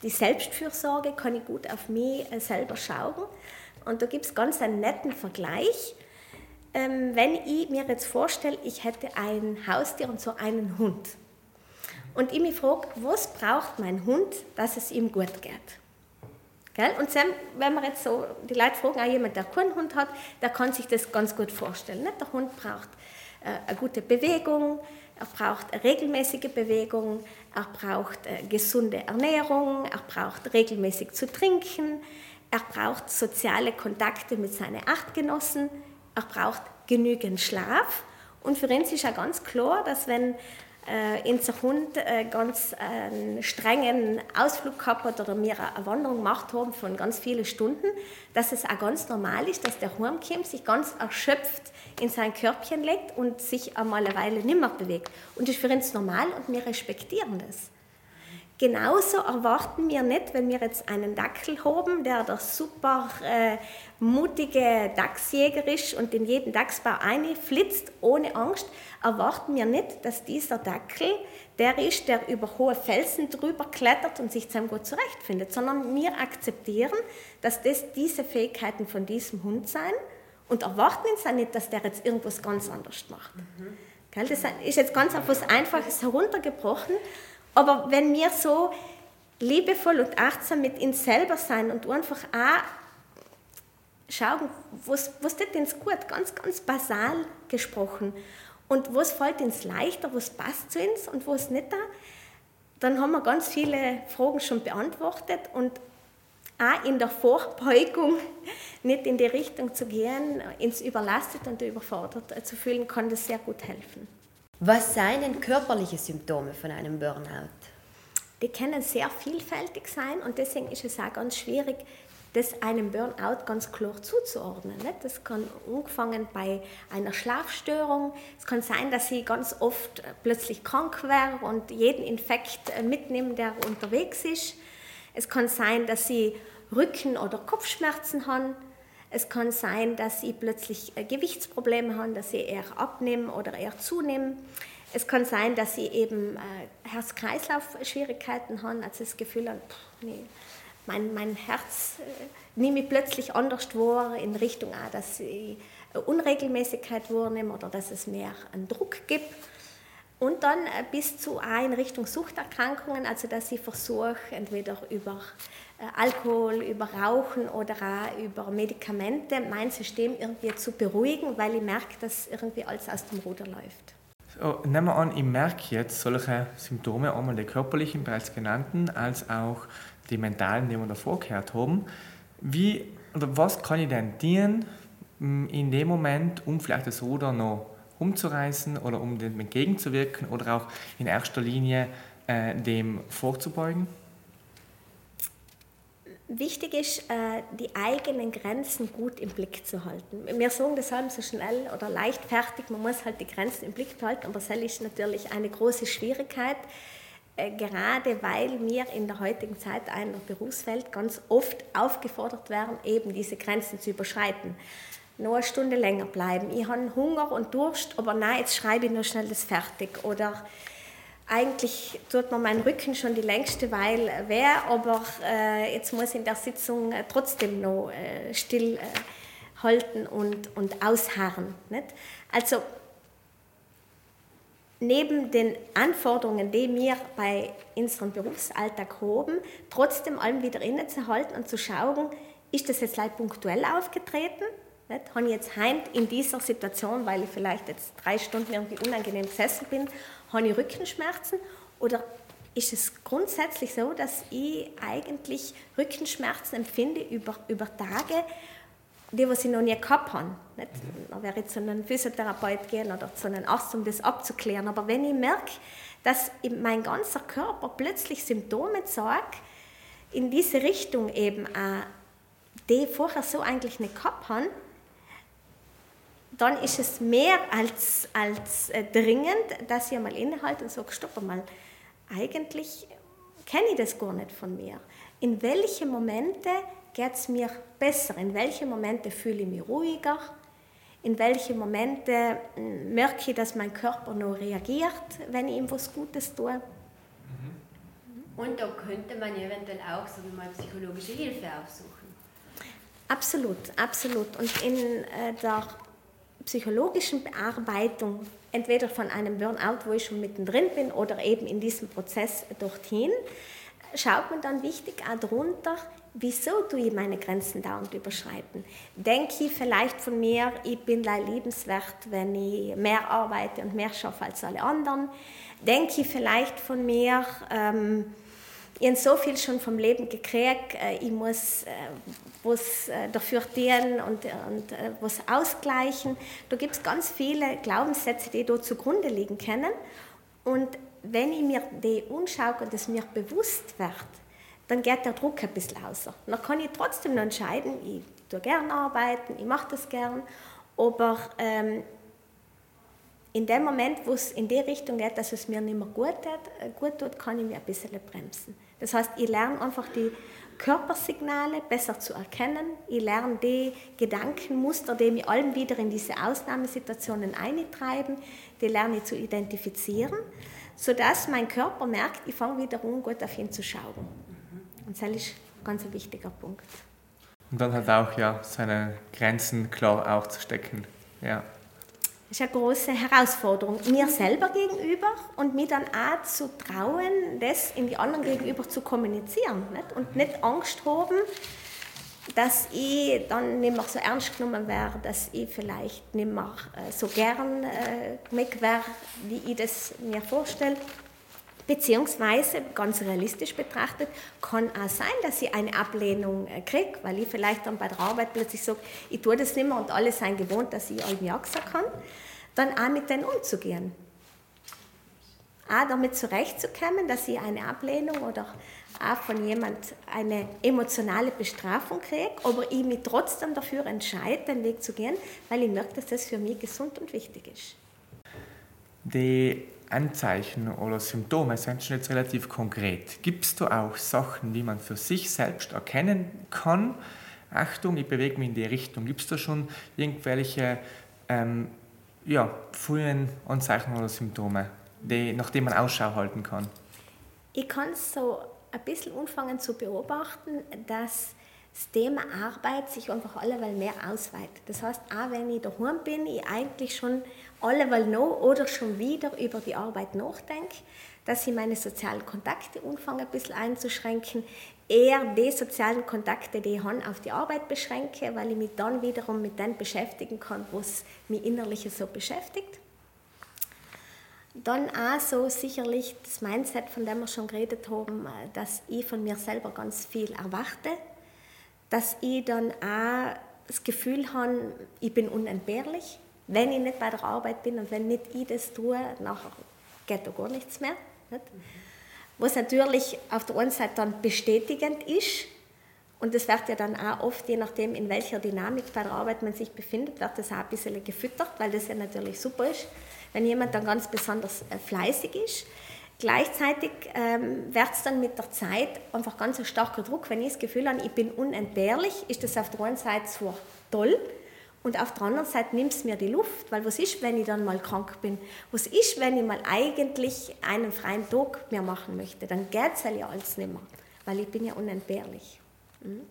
Die Selbstfürsorge kann ich gut auf mich äh, selber schauen. Und da gibt es ganz einen netten Vergleich. Ähm, wenn ich mir jetzt vorstelle, ich hätte ein Haustier und so einen Hund. Und ich mich frage, was braucht mein Hund, dass es ihm gut geht? Gell? Und wenn man jetzt so, die Leute fragen, auch jemand, der keinen Hund hat, der kann sich das ganz gut vorstellen. Nicht? Der Hund braucht äh, eine gute Bewegung, er braucht eine regelmäßige Bewegung, er braucht äh, gesunde Ernährung, er braucht regelmäßig zu trinken, er braucht soziale Kontakte mit seinen Achtgenossen, er braucht genügend Schlaf und für uns ist ja ganz klar, dass wenn äh, unser Hund äh, ganz einen strengen Ausflug gehabt hat oder wir eine Wanderung gemacht haben von ganz vielen Stunden, dass es auch ganz normal ist, dass der heimkommt, sich ganz erschöpft in sein Körbchen legt und sich einmal eine Weile nicht mehr bewegt. Und das ist für uns normal und wir respektieren das. Genauso erwarten wir nicht, wenn wir jetzt einen Dackel haben, der der super äh, mutige Dachsjäger ist und in jeden Dachsbau flitzt ohne Angst, erwarten wir nicht, dass dieser Dackel der ist, der über hohe Felsen drüber klettert und sich zusammen gut zurechtfindet, sondern wir akzeptieren, dass das diese Fähigkeiten von diesem Hund sein und erwarten uns dann nicht, dass der jetzt irgendwas ganz anderes macht. Mhm. Das ist jetzt ganz auf was Einfaches heruntergebrochen, aber wenn wir so liebevoll und achtsam mit uns selber sein und einfach auch schauen, was, was tut uns gut, ganz, ganz basal gesprochen. Und was fällt uns leichter, was passt zu uns und was nicht da, dann haben wir ganz viele Fragen schon beantwortet und auch in der Vorbeugung *laughs* nicht in die Richtung zu gehen, ins überlastet und überfordert zu fühlen, kann das sehr gut helfen. Was seien denn körperliche Symptome von einem Burnout? Die können sehr vielfältig sein und deswegen ist es auch ganz schwierig, das einem Burnout ganz klar zuzuordnen. Das kann angefangen bei einer Schlafstörung. Es kann sein, dass sie ganz oft plötzlich krank wäre und jeden Infekt mitnimmt, der unterwegs ist. Es kann sein, dass sie Rücken- oder Kopfschmerzen haben. Es kann sein, dass sie plötzlich äh, Gewichtsprobleme haben, dass sie eher abnehmen oder eher zunehmen. Es kann sein, dass sie eben äh, Herz-Kreislauf-Schwierigkeiten haben, also das Gefühl haben, pff, nee, mein, mein Herz äh, nehme ich plötzlich anders wahr in Richtung auch, dass sie Unregelmäßigkeit wahrnehmen oder dass es mehr einen Druck gibt. Und dann äh, bis zu auch in Richtung Suchterkrankungen, also dass ich versuche, entweder über äh, Alkohol, über Rauchen oder auch über Medikamente mein System irgendwie zu beruhigen, weil ich merke, dass irgendwie alles aus dem Ruder läuft. So, nehmen wir an, ich merke jetzt solche Symptome, einmal die körperlichen, bereits genannten, als auch die mentalen, die wir davor gehört haben. Wie oder was kann ich denn tun mm, in dem Moment, um vielleicht das Ruder noch umzureißen oder um dem entgegenzuwirken oder auch in erster Linie äh, dem vorzubeugen? Wichtig ist, äh, die eigenen Grenzen gut im Blick zu halten. Wir sagen das halt so schnell oder leichtfertig, man muss halt die Grenzen im Blick behalten, aber das ist natürlich eine große Schwierigkeit, äh, gerade weil wir in der heutigen Zeit einer Berufswelt ganz oft aufgefordert werden, eben diese Grenzen zu überschreiten. Nur eine Stunde länger bleiben. Ich habe Hunger und Durst, aber nein, jetzt schreibe ich nur schnell das fertig. Oder eigentlich tut mir mein Rücken schon die längste Weile weh, aber äh, jetzt muss ich in der Sitzung äh, trotzdem noch äh, still äh, halten und, und ausharren. Nicht? Also neben den Anforderungen, die wir bei unserem Berufsalltag haben, trotzdem allem wieder innezuhalten und zu schauen, ist das jetzt leid punktuell aufgetreten? Habe ich jetzt heint in dieser Situation, weil ich vielleicht jetzt drei Stunden irgendwie unangenehm gesessen bin, habe ich Rückenschmerzen? Oder ist es grundsätzlich so, dass ich eigentlich Rückenschmerzen empfinde über, über Tage, die, was ich noch nie gehabt habe. Nicht? Da wäre ich zu einem Physiotherapeut gehen oder zu einem Arzt, um das abzuklären. Aber wenn ich merke, dass mein ganzer Körper plötzlich Symptome zeigt, in diese Richtung eben auch, die ich vorher so eigentlich nicht gehabt habe, dann ist es mehr als, als äh, dringend, dass ich einmal innehalte und sage, stopp einmal, eigentlich kenne ich das gar nicht von mir. In welchen Momente geht es mir besser? In welchen Momente fühle ich mich ruhiger? In welchen Momente hm, merke ich, dass mein Körper noch reagiert, wenn ich ihm was Gutes tue? Mhm. Und da könnte man eventuell auch so mal psychologische Hilfe aufsuchen. Absolut, absolut. Und in äh, der psychologischen Bearbeitung, entweder von einem Burnout, wo ich schon mittendrin bin, oder eben in diesem Prozess dorthin, schaut man dann wichtig auch darunter, wieso tue ich meine Grenzen dauernd überschreiten? Denke ich vielleicht von mir, ich bin liebenswert, wenn ich mehr arbeite und mehr schaffe als alle anderen? Denke ich vielleicht von mir, ähm, ich habe so viel schon vom Leben gekriegt, äh, ich muss äh, was äh, dafür dienen und, und äh, was ausgleichen. Da gibt es ganz viele Glaubenssätze, die da zugrunde liegen können. Und wenn ich mir die anschaue und es mir bewusst wird, dann geht der Druck ein bisschen außer. Dann kann ich trotzdem noch entscheiden, ich tue gern arbeiten, ich mache das gern, aber ähm, in dem Moment, wo es in die Richtung geht, dass es mir nicht mehr gut tut, äh, gut tut kann ich mir ein bisschen bremsen. Das heißt, ich lerne einfach die Körpersignale besser zu erkennen. Ich lerne die Gedankenmuster, die mich allen wieder in diese Ausnahmesituationen eintreiben, die lerne ich zu identifizieren, sodass mein Körper merkt, ich fange wieder an, gut auf ihn zu schauen. Und das ist ein ganz wichtiger Punkt. Und dann hat auch ja seine Grenzen klar auch zu stecken. Ja. Ist eine große Herausforderung mir selber gegenüber und mir dann auch zu trauen, das in die anderen gegenüber zu kommunizieren nicht? und nicht Angst haben, dass ich dann nicht mehr so ernst genommen werde, dass ich vielleicht nicht mehr äh, so gern äh, weg wäre, wie ich das mir vorstelle. Beziehungsweise, ganz realistisch betrachtet, kann auch sein, dass ich eine Ablehnung äh, kriege, weil ich vielleicht dann bei der Arbeit plötzlich sage, ich tue das nicht mehr und alle sind gewohnt, dass ich allem Ja gesagt kann. Dann auch mit denen umzugehen. Auch damit zurechtzukommen, dass ich eine Ablehnung oder auch von jemand eine emotionale Bestrafung kriege, aber ich mich trotzdem dafür entscheide, den Weg zu gehen, weil ich merke, dass das für mich gesund und wichtig ist. Die Anzeichen oder Symptome sind schon jetzt relativ konkret. Gibt es da auch Sachen, die man für sich selbst erkennen kann? Achtung, ich bewege mich in die Richtung. Gibt es da schon irgendwelche ähm, ja, frühen Anzeichen oder Symptome, die, nach denen man Ausschau halten kann? Ich kann so ein bisschen anfangen zu beobachten, dass das Thema Arbeit sich einfach alleweil mehr ausweitet. Das heißt, auch wenn ich daheim bin, ich eigentlich schon alleweil noch oder schon wieder über die Arbeit nachdenke, dass ich meine sozialen Kontakte anfange ein bisschen einzuschränken, eher die sozialen Kontakte, die ich habe, auf die Arbeit beschränke, weil ich mich dann wiederum mit dem beschäftigen kann, was mich innerlich so beschäftigt. Dann auch so sicherlich das Mindset, von dem wir schon geredet haben, dass ich von mir selber ganz viel erwarte, dass ich dann auch das Gefühl habe, ich bin unentbehrlich. Wenn ich nicht bei der Arbeit bin und wenn nicht ich das tue, nachher geht da gar nichts mehr. Nicht? Was natürlich auf der einen Seite dann bestätigend ist, und das wird ja dann auch oft, je nachdem, in welcher Dynamik bei der Arbeit man sich befindet, wird das auch ein bisschen gefüttert, weil das ja natürlich super ist, wenn jemand dann ganz besonders äh, fleißig ist. Gleichzeitig ähm, wird es dann mit der Zeit einfach ganz ein starker Druck. Wenn ich das Gefühl habe, ich bin unentbehrlich, ist das auf der einen Seite zwar toll und auf der anderen Seite nimmt es mir die Luft. Weil was ist, wenn ich dann mal krank bin? Was ist, wenn ich mal eigentlich einen freien Tag mehr machen möchte? Dann geht es ja alles nicht mehr, weil ich bin ja unentbehrlich. Mhm.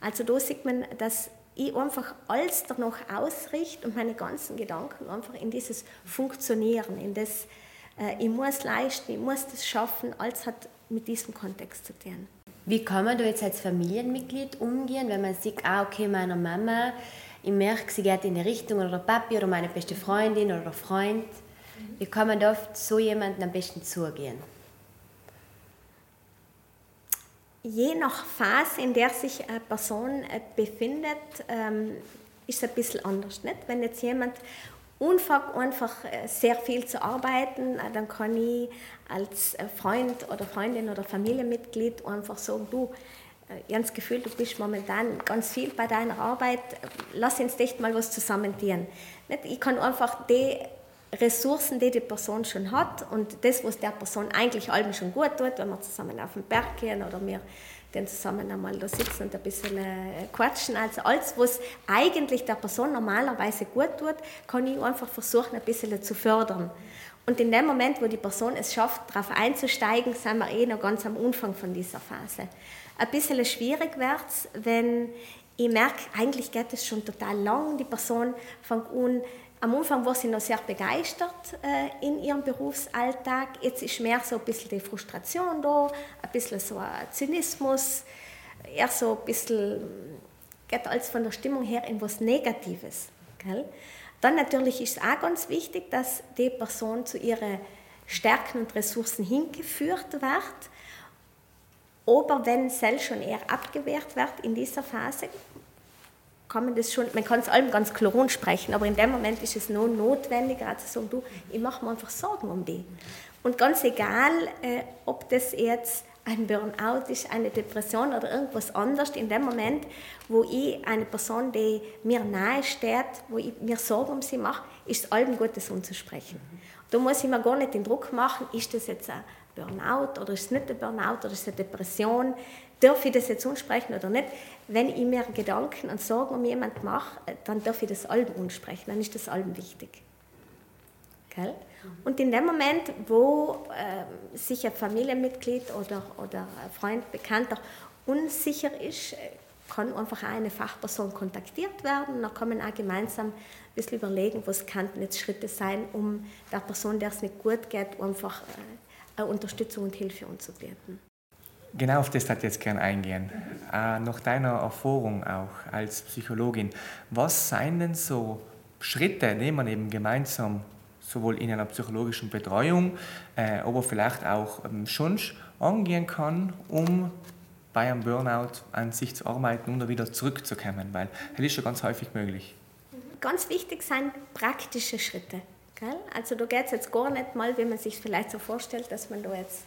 Also da sieht man, dass ich einfach alles danach ausrichte und meine ganzen Gedanken einfach in dieses Funktionieren, in das ich muss leisten, ich muss das schaffen, alles hat mit diesem Kontext zu tun. Wie kann man da jetzt als Familienmitglied umgehen, wenn man sieht, ah, okay, meiner Mama, ich merke, sie geht in die Richtung, oder der Papi oder meine beste Freundin oder der Freund. Wie kann man da auf so jemanden am besten zugehen? Je nach Phase, in der sich eine Person äh, befindet, ähm, ist es ein bisschen anders. Nicht? Wenn jetzt jemand anfängt einfach äh, sehr viel zu arbeiten, äh, dann kann ich als äh, Freund oder Freundin oder Familienmitglied einfach sagen, du, ich habe das Gefühl, du bist momentan ganz viel bei deiner Arbeit, lass uns echt mal was zusammen tun. Ich kann einfach die Ressourcen, die die Person schon hat und das, was der Person eigentlich allem schon gut tut, wenn wir zusammen auf den Berg gehen oder wir dann zusammen einmal da sitzen und ein bisschen äh, quatschen. Also alles, was eigentlich der Person normalerweise gut tut, kann ich einfach versuchen, ein bisschen zu fördern. Und in dem Moment, wo die Person es schafft, darauf einzusteigen, sind wir eh noch ganz am Anfang von dieser Phase. Ein bisschen schwierig wird es, wenn ich merke, eigentlich geht es schon total lang, die Person fängt an, am Anfang war sie noch sehr begeistert äh, in ihrem Berufsalltag. Jetzt ist mehr so ein bisschen die Frustration da, ein bisschen so ein Zynismus, eher so ein bisschen, geht alles von der Stimmung her in was Negatives. Gell? Dann natürlich ist es auch ganz wichtig, dass die Person zu ihren Stärken und Ressourcen hingeführt wird Aber wenn Cell schon eher abgewehrt wird in dieser Phase, kann man das schon, man kann es allem ganz klar sprechen, aber in dem Moment ist es nur notwendiger, als zu sagen, du, ich mache mir einfach Sorgen um die. Und ganz egal, äh, ob das jetzt ein Burnout ist, eine Depression oder irgendwas anderes, in dem Moment, wo ich eine Person, die mir nahe steht, wo ich mir Sorgen um sie mache, ist es allem gut, das umzusprechen. Da muss ich mir gar nicht den Druck machen, ist das jetzt ein Burnout oder ist es nicht ein Burnout oder ist es eine Depression? Darf ich das jetzt ansprechen oder nicht? Wenn ich mir Gedanken und Sorgen um jemanden mache, dann darf ich das allem ansprechen, dann ist das allem wichtig. Gell? Und in dem Moment, wo äh, sich ein Familienmitglied oder, oder ein Freund, Bekannter unsicher ist, kann einfach auch eine Fachperson kontaktiert werden. Dann kann man auch gemeinsam ein bisschen überlegen, was könnten jetzt Schritte sein, um der Person, der es nicht gut geht, einfach äh, Unterstützung und Hilfe anzubieten. Genau auf das hat jetzt gerne eingehen. Äh, nach deiner Erfahrung auch als Psychologin, was seien denn so Schritte, die man eben gemeinsam sowohl in einer psychologischen Betreuung, äh, aber vielleicht auch ähm, schon angehen kann, um bei einem Burnout an sich zu arbeiten und wieder zurückzukommen, weil das ist schon ganz häufig möglich. Ganz wichtig sind praktische Schritte. Gell? Also da geht es jetzt gar nicht mal, wie man sich vielleicht so vorstellt, dass man da jetzt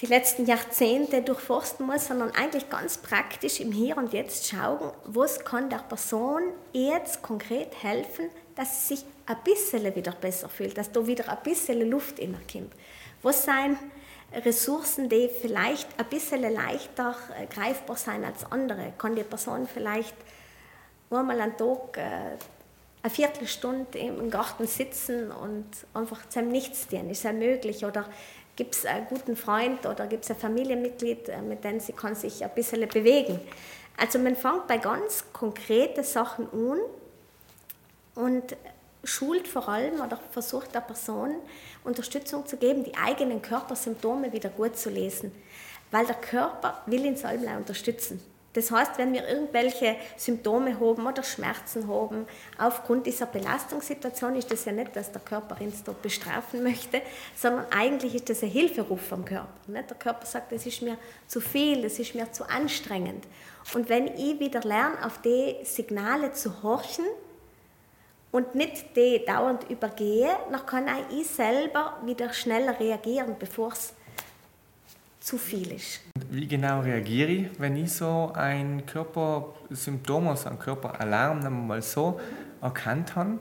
die letzten Jahrzehnte durchforsten muss, sondern eigentlich ganz praktisch im Hier und Jetzt schauen, was kann der Person jetzt konkret helfen, dass sie sich ein bisschen wieder besser fühlt, dass da wieder ein bisschen Luft innerkommt. Was sind Ressourcen, die vielleicht ein bisschen leichter äh, greifbar sind als andere? Kann die Person vielleicht einmal am Tag äh, eine Viertelstunde im Garten sitzen und einfach zum Nichts tun? Ist das möglich? Oder gibt es einen guten Freund oder gibt es ein Familienmitglied, äh, mit dem sie kann sich ein bisschen bewegen? Also man fängt bei ganz konkreten Sachen an und schult vor allem oder versucht der Person Unterstützung zu geben, die eigenen Körpersymptome wieder gut zu lesen. Weil der Körper will uns alle unterstützen. Das heißt, wenn wir irgendwelche Symptome haben oder Schmerzen haben, aufgrund dieser Belastungssituation ist das ja nicht, dass der Körper uns dort bestrafen *laughs* möchte, sondern eigentlich ist das ein Hilferuf vom Körper. Der Körper sagt, das ist mir zu viel, das ist mir zu anstrengend. Und wenn ich wieder lerne, auf die Signale zu horchen, und nicht die dauernd übergehe, dann kann auch ich selber wieder schneller reagieren, bevor es zu viel ist. Wie genau reagiere ich, wenn ich so ein Körpersymptom, also ein Körperalarm mal so erkannt habe?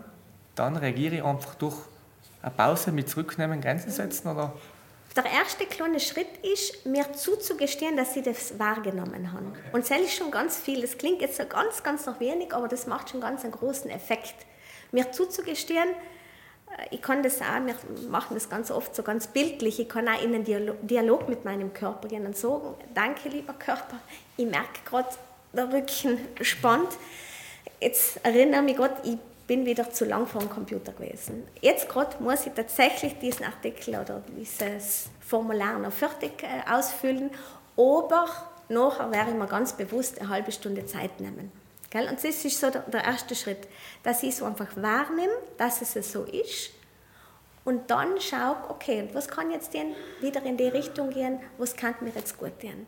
Dann reagiere ich einfach durch eine Pause mit Zurücknehmen, Grenzen setzen oder? Der erste kleine Schritt ist, mir zuzugestehen, dass ich das wahrgenommen habe. Okay. Und das ist schon ganz viel. Das klingt jetzt so ganz, ganz noch wenig, aber das macht schon ganz einen großen Effekt mir zuzugestehen, ich kann das auch, wir machen das ganz oft so ganz bildlich, ich kann auch in einen Dialog mit meinem Körper gehen und sagen, danke lieber Körper, ich merke gerade, der Rücken spannt. Jetzt erinnere mich Gott, ich bin wieder zu lang vor dem Computer gewesen. Jetzt gerade muss ich tatsächlich diesen Artikel oder dieses Formular noch fertig äh, ausfüllen, aber nachher werde ich mir ganz bewusst eine halbe Stunde Zeit nehmen. Gell? Und das ist so der, der erste Schritt, dass ich so einfach wahrnehme, dass es so ist und dann schaue, okay, was kann jetzt denn wieder in die Richtung gehen, was kann mir jetzt gut tun.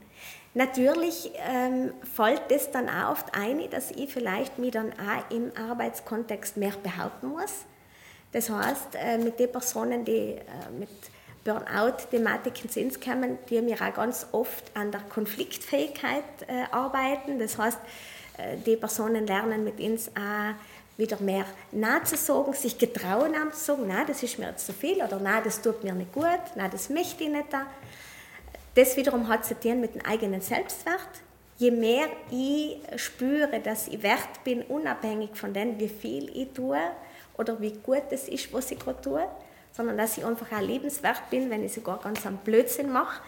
Natürlich ähm, fällt das dann auch oft ein, dass ich vielleicht mich dann auch im Arbeitskontext mehr behaupten muss. Das heißt, äh, mit den Personen, die äh, mit Burnout-Thematiken zu uns kommen, die mir auch ganz oft an der Konfliktfähigkeit äh, arbeiten. Das heißt, die Personen lernen mit uns auch wieder mehr Nein zu sagen, sich getrauen zu sagen, nein, das ist mir jetzt zu viel oder nein, das tut mir nicht gut, nein, das möchte ich nicht. Das wiederum hat zu tun mit dem eigenen Selbstwert. Je mehr ich spüre, dass ich wert bin, unabhängig von dem, wie viel ich tue oder wie gut es ist, was ich gerade tue, sondern dass ich einfach auch lebenswert bin, wenn ich sogar ganz am Blödsinn mache,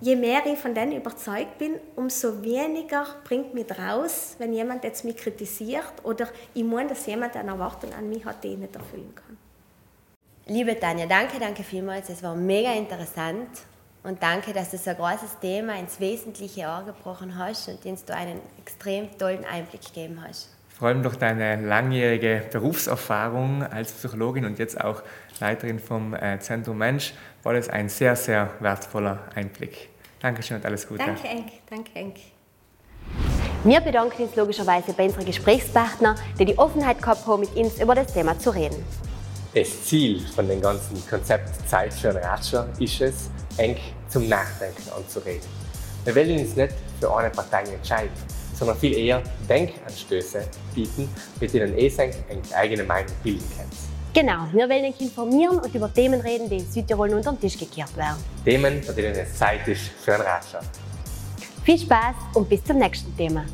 je mehr ich von denen überzeugt bin, umso weniger bringt mich raus, wenn jemand jetzt mich kritisiert oder ich meine, dass jemand eine Erwartung an mich hat, die ich nicht erfüllen kann. Liebe Tanja, danke, danke vielmals. Es war mega interessant und danke, dass du so ein großes Thema ins Wesentliche angebrochen hast und uns du einen extrem tollen Einblick gegeben hast. Vor allem durch deine langjährige Berufserfahrung als Psychologin und jetzt auch Leiterin vom äh, Zentrum Mensch war das ein sehr, sehr wertvoller Einblick. Dankeschön und alles Gute. Danke, Enk. Danke, Enk. Wir bedanken uns logischerweise bei unseren Gesprächspartnern, die die Offenheit gehabt haben, mit uns über das Thema zu reden. Das Ziel von dem ganzen Konzept Zeit für einen Ratscher ist es, eng zum Nachdenken anzuregen. Wir wollen uns nicht für eine Partei entscheiden, sondern viel eher Denkanstöße bieten, mit denen ihr eine eigene Meinung bilden könnt. Genau, wir wollen euch informieren und über Themen reden, die in Südtirol unter den Tisch gekehrt werden. Themen, bei denen es Zeit ist für einen Ratscher. Viel Spaß und bis zum nächsten Thema.